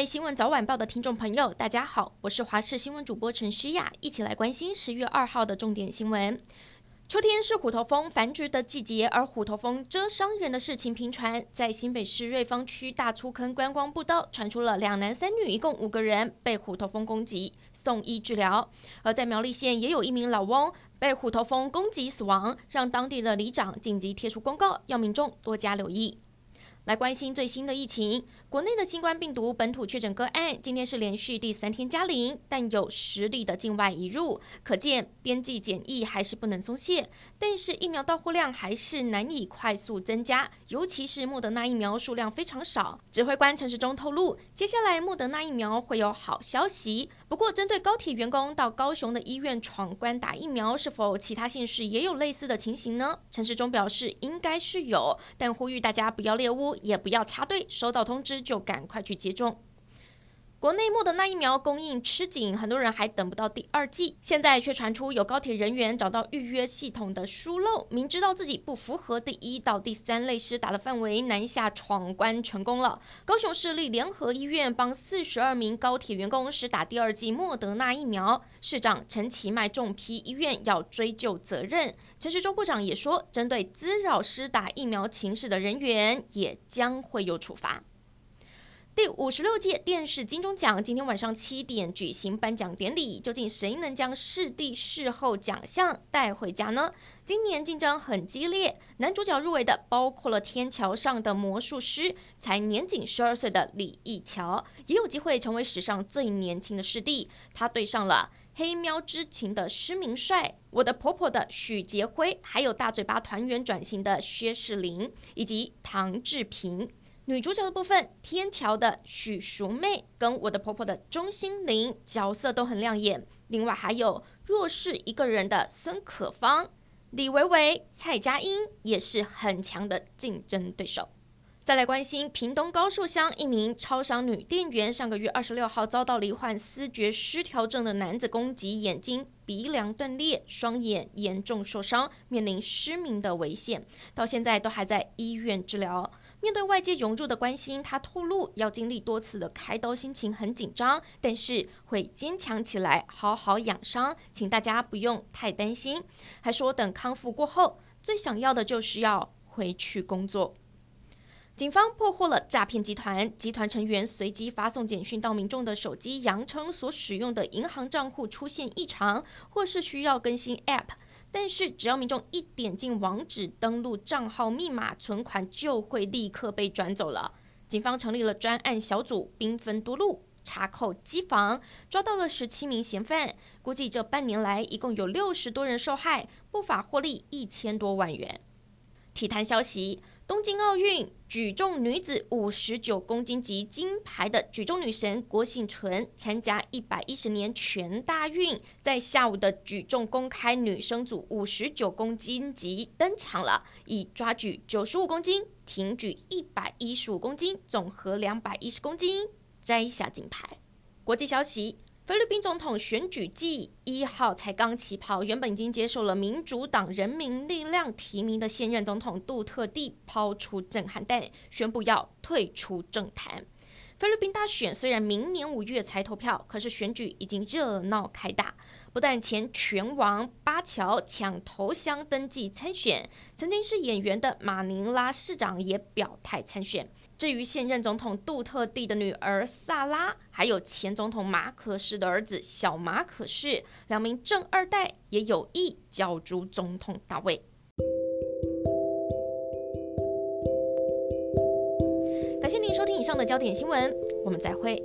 位新闻早晚报的听众朋友，大家好，我是华视新闻主播陈诗雅，一起来关心十月二号的重点新闻。秋天是虎头蜂繁殖的季节，而虎头蜂蛰伤人的事情频传，在新北市瑞芳区大粗坑观光步道传出了两男三女，一共五个人被虎头蜂攻击，送医治疗。而在苗栗县也有一名老翁被虎头蜂攻击死亡，让当地的里长紧急贴出公告，要民众多加留意。来关心最新的疫情，国内的新冠病毒本土确诊个案今天是连续第三天加零，但有十例的境外移入，可见边际检疫还是不能松懈。但是疫苗到货量还是难以快速增加，尤其是莫德纳疫苗数量非常少。指挥官陈时中透露，接下来莫德纳疫苗会有好消息。不过，针对高铁员工到高雄的医院闯关打疫苗，是否其他县市也有类似的情形呢？陈时中表示，应该是有，但呼吁大家不要猎巫。也不要插队，收到通知就赶快去接种。国内莫德纳疫苗供应吃紧，很多人还等不到第二剂，现在却传出有高铁人员找到预约系统的疏漏，明知道自己不符合第一到第三类施打的范围，南下闯关成功了。高雄市立联合医院帮四十二名高铁员工施打第二剂莫德纳疫苗，市长陈其迈重批医院要追究责任。陈时中部长也说，针对滋扰施打疫苗情势的人员，也将会有处罚。第五十六届电视金钟奖今天晚上七点举行颁奖典礼，究竟谁能将视帝视后奖项带回家呢？今年竞争很激烈，男主角入围的包括了《天桥上的魔术师》，才年仅十二岁的李易桥，也有机会成为史上最年轻的视帝。他对上了《黑喵之情》的施明帅，我的婆婆的许杰辉，还有大嘴巴团圆转型的薛仕凌，以及唐志平。女主角的部分，天桥的许淑妹跟我的婆婆的钟欣凌角色都很亮眼。另外还有弱势一个人的孙可芳、李维维、蔡佳音也是很强的竞争对手。再来关心屏东高树乡一名超商女店员，上个月二十六号遭到罹患思觉失调症的男子攻击，眼睛、鼻梁断裂，双眼严重受伤，面临失明的危险，到现在都还在医院治疗。面对外界涌入的关心，他透露要经历多次的开刀，心情很紧张，但是会坚强起来，好好养伤，请大家不用太担心。还说等康复过后，最想要的就是要回去工作。警方破获了诈骗集团，集团成员随机发送简讯到民众的手机，扬称所使用的银行账户出现异常，或是需要更新 App。但是，只要民众一点进网址登录账号密码，存款就会立刻被转走了。警方成立了专案小组，兵分多路查扣机房，抓到了十七名嫌犯。估计这半年来，一共有六十多人受害，不法获利一千多万元。体坛消息。东京奥运举重女子五十九公斤级金牌的举重女神郭婞淳参加一百一十年全大运，在下午的举重公开女生组五十九公斤级登场了，以抓举九十五公斤、挺举一百一十五公斤、总和两百一十公斤摘下金牌。国际消息。菲律宾总统选举季一号才刚起跑，原本已经接受了民主党人民力量提名的现任总统杜特地抛出震撼弹，宣布要退出政坛。菲律宾大选虽然明年五月才投票，可是选举已经热闹开打。不但前拳王巴乔抢头香登记参选，曾经是演员的马尼拉市长也表态参选。至于现任总统杜特地的女儿萨拉，还有前总统马可仕的儿子小马可仕，两名正二代也有意角逐总统大位。谢您收听以上的焦点新闻，我们再会。